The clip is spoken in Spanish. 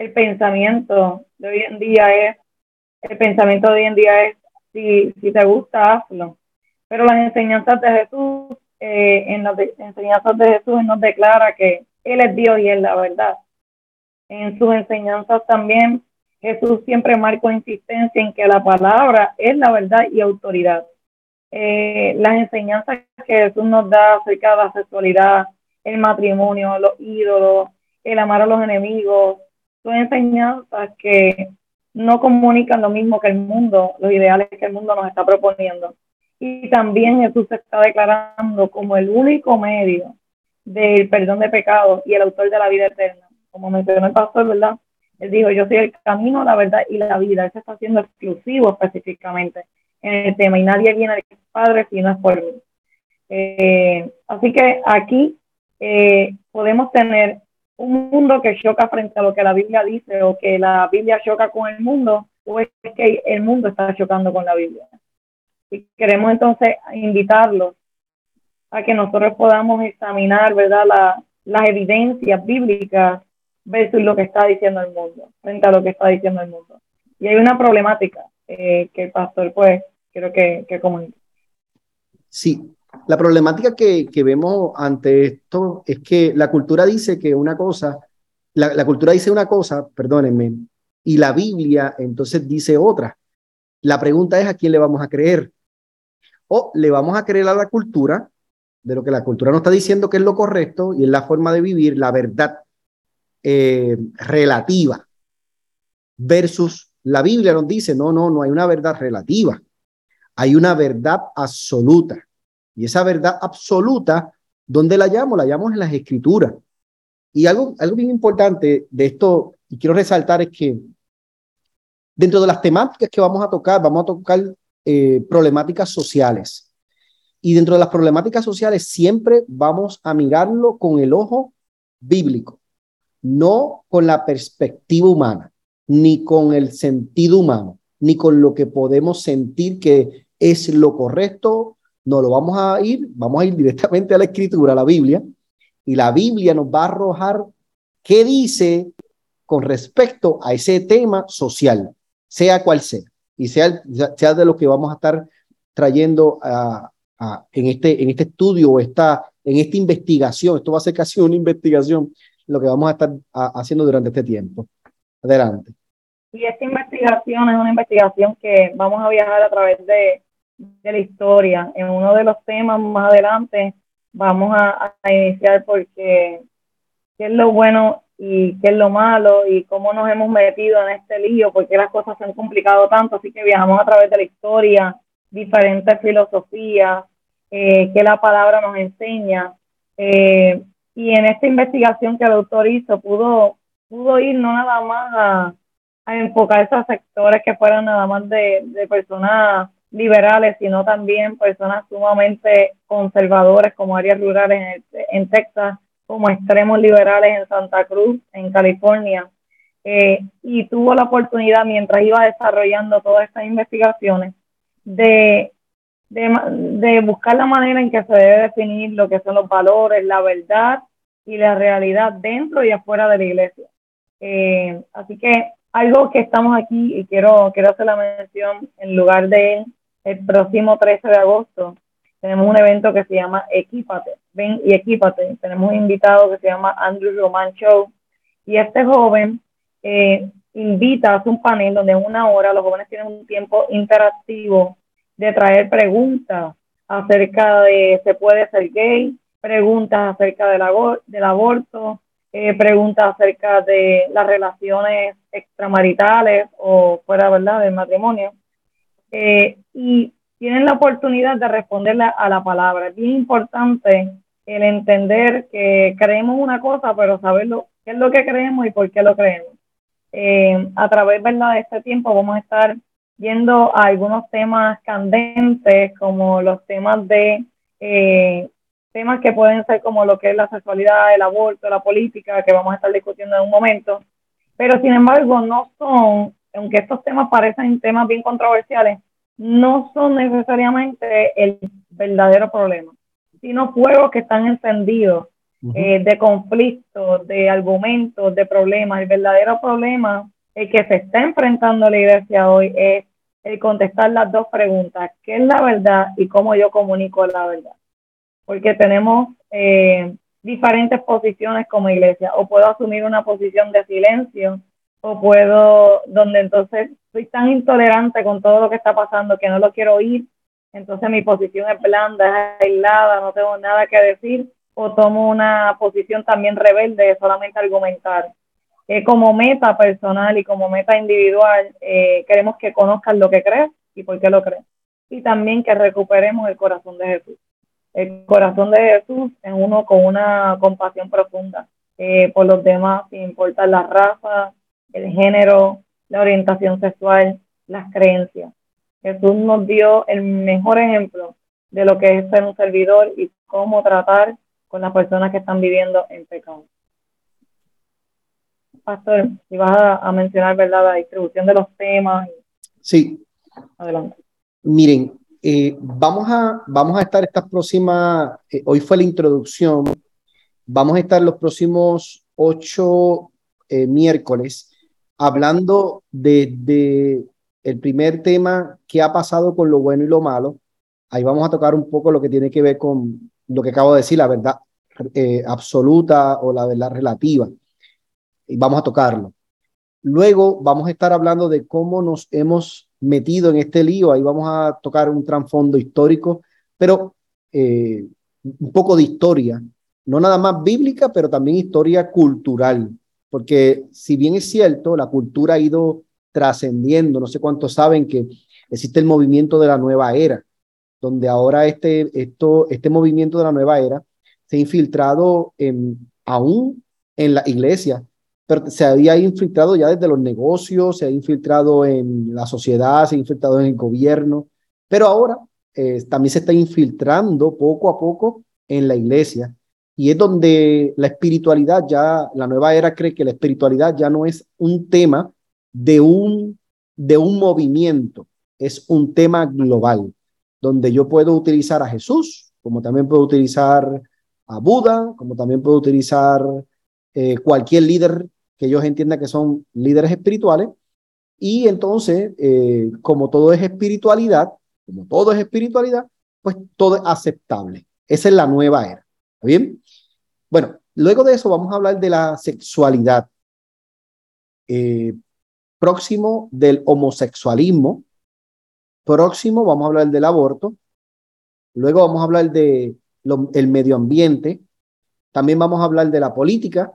el pensamiento de hoy en día es, el pensamiento de hoy en día es, si, si te gusta, hazlo. Pero las enseñanzas de Jesús, eh, en las enseñanzas de Jesús nos declara que Él es Dios y es la verdad. En sus enseñanzas también Jesús siempre marcó insistencia en que la palabra es la verdad y autoridad. Eh, las enseñanzas que Jesús nos da acerca de la sexualidad, el matrimonio, los ídolos, el amar a los enemigos, son enseñanzas que no comunican lo mismo que el mundo, los ideales que el mundo nos está proponiendo. Y también Jesús se está declarando como el único medio del perdón de pecados y el autor de la vida eterna. Como mencionó el pastor, ¿verdad? Él dijo, yo soy el camino, la verdad y la vida. Él se está haciendo exclusivo específicamente en el tema y nadie viene al Padre si no es por mí. Eh, así que aquí eh, podemos tener un mundo que choca frente a lo que la Biblia dice o que la Biblia choca con el mundo o es que el mundo está chocando con la Biblia. Y queremos entonces invitarlos a que nosotros podamos examinar, ¿verdad?, la, las evidencias bíblicas versus lo que está diciendo el mundo, frente a lo que está diciendo el mundo. Y hay una problemática eh, que el pastor, pues, quiero que, que comunique. Sí, la problemática que, que, vemos ante esto es que la cultura dice que una cosa, la, cultura dice una cosa, perdónenme, y la Biblia entonces dice otra. La pregunta es a quién le vamos a creer. O le vamos a creer a la cultura, de lo que la cultura nos está diciendo que es lo correcto y es la forma de vivir, la verdad eh, relativa, versus la Biblia nos dice, no, no, no hay una verdad relativa, hay una verdad absoluta. Y esa verdad absoluta, ¿dónde la llamo? La llamo en las escrituras. Y algo, algo bien importante de esto, y quiero resaltar, es que dentro de las temáticas que vamos a tocar, vamos a tocar eh, problemáticas sociales. Y dentro de las problemáticas sociales siempre vamos a mirarlo con el ojo bíblico no con la perspectiva humana, ni con el sentido humano, ni con lo que podemos sentir que es lo correcto, no lo vamos a ir, vamos a ir directamente a la escritura, a la Biblia, y la Biblia nos va a arrojar qué dice con respecto a ese tema social, sea cual sea, y sea, sea de lo que vamos a estar trayendo en, este, en este estudio esta, en esta investigación. Esto va a ser casi una investigación lo que vamos a estar haciendo durante este tiempo. Adelante. Y esta investigación es una investigación que vamos a viajar a través de, de la historia. En uno de los temas más adelante vamos a, iniciar porque qué es lo bueno y qué es lo malo y cómo nos hemos metido en este lío, porque las cosas se han complicado tanto, así que viajamos a través de la historia, diferentes filosofías, eh, que la palabra nos enseña. Eh, y en esta investigación que el autor hizo pudo, pudo ir no nada más a, a enfocarse sectores que fueran nada más de, de personas liberales, sino también personas sumamente conservadoras como áreas rurales en, en Texas, como extremos liberales en Santa Cruz, en California. Eh, y tuvo la oportunidad, mientras iba desarrollando todas estas investigaciones, de de, buscar la manera en que se debe definir lo que son los valores, la verdad y la realidad dentro y afuera de la iglesia. Eh, así que algo que estamos aquí y quiero, quiero hacer la mención en lugar de el próximo 13 de agosto, tenemos un evento que se llama Equípate, ven y equípate. Tenemos un invitado que se llama Andrew Roman Show y este joven eh, invita, hace un panel donde en una hora los jóvenes tienen un tiempo interactivo de traer preguntas acerca de se puede ser gay, preguntas acerca del, del aborto, eh, preguntas acerca de las relaciones extramaritales o fuera verdad del matrimonio. Eh, y tienen la oportunidad de responderle a la palabra. Es bien importante el entender que creemos una cosa, pero saberlo qué es lo que creemos y por qué lo creemos. Eh, a través de este tiempo vamos a estar yendo a algunos temas candentes como los temas de eh, temas que pueden ser como lo que es la sexualidad, el aborto, la política, que vamos a estar discutiendo en un momento, pero sin embargo no son, aunque estos temas parecen temas bien controversiales, no son necesariamente el verdadero problema, sino fuegos que están encendidos eh, de conflictos, de argumentos, de problemas. El verdadero problema, el que se está enfrentando la iglesia hoy es el contestar las dos preguntas, ¿qué es la verdad y cómo yo comunico la verdad? Porque tenemos eh, diferentes posiciones como iglesia, o puedo asumir una posición de silencio, o puedo, donde entonces soy tan intolerante con todo lo que está pasando que no lo quiero oír, entonces mi posición es blanda, es aislada, no tengo nada que decir, o tomo una posición también rebelde de solamente argumentar. Eh, como meta personal y como meta individual, eh, queremos que conozcan lo que crees y por qué lo crees. Y también que recuperemos el corazón de Jesús. El corazón de Jesús es uno con una compasión profunda eh, por los demás, sin importar la raza, el género, la orientación sexual, las creencias. Jesús nos dio el mejor ejemplo de lo que es ser un servidor y cómo tratar con las personas que están viviendo en pecado. Pastor, si vas a, mencionar, ¿verdad?, la distribución de los temas. Sí. Adelante. Miren, eh, vamos, a, vamos a estar estas próximas, eh, hoy fue la introducción, vamos a estar los próximos ocho eh, miércoles hablando de, de, el primer tema, qué ha pasado con lo bueno y lo malo. Ahí vamos a tocar un poco lo que tiene que ver con lo que acabo de decir, la verdad eh, absoluta o la verdad relativa. Y vamos a tocarlo. Luego vamos a estar hablando de cómo nos hemos metido en este lío. Ahí vamos a tocar un trasfondo histórico, pero eh, un poco de historia, no nada más bíblica, pero también historia cultural. Porque si bien es cierto, la cultura ha ido trascendiendo, no sé cuántos saben que existe el movimiento de la nueva era, donde ahora este, esto, este movimiento de la nueva era se ha infiltrado aún en la iglesia, pero se había infiltrado ya desde los negocios, se ha infiltrado en la sociedad, se ha infiltrado en el gobierno, pero ahora eh, también se está infiltrando poco a poco en la iglesia. Y es donde la espiritualidad ya, la nueva era cree que la espiritualidad ya no es un tema de un, de un movimiento, es un tema global donde yo puedo utilizar a Jesús, como también puedo utilizar a Buda, como también puedo utilizar eh, cualquier líder que ellos entiendan que son líderes espirituales. Y entonces, eh, como todo es espiritualidad, como todo es espiritualidad, pues todo es aceptable. Esa es la nueva era. ¿Está bien? Bueno, luego de eso vamos a hablar de la sexualidad. Eh, próximo del homosexualismo, próximo vamos a hablar del aborto, luego vamos a hablar del el medio ambiente, también vamos a hablar de la política.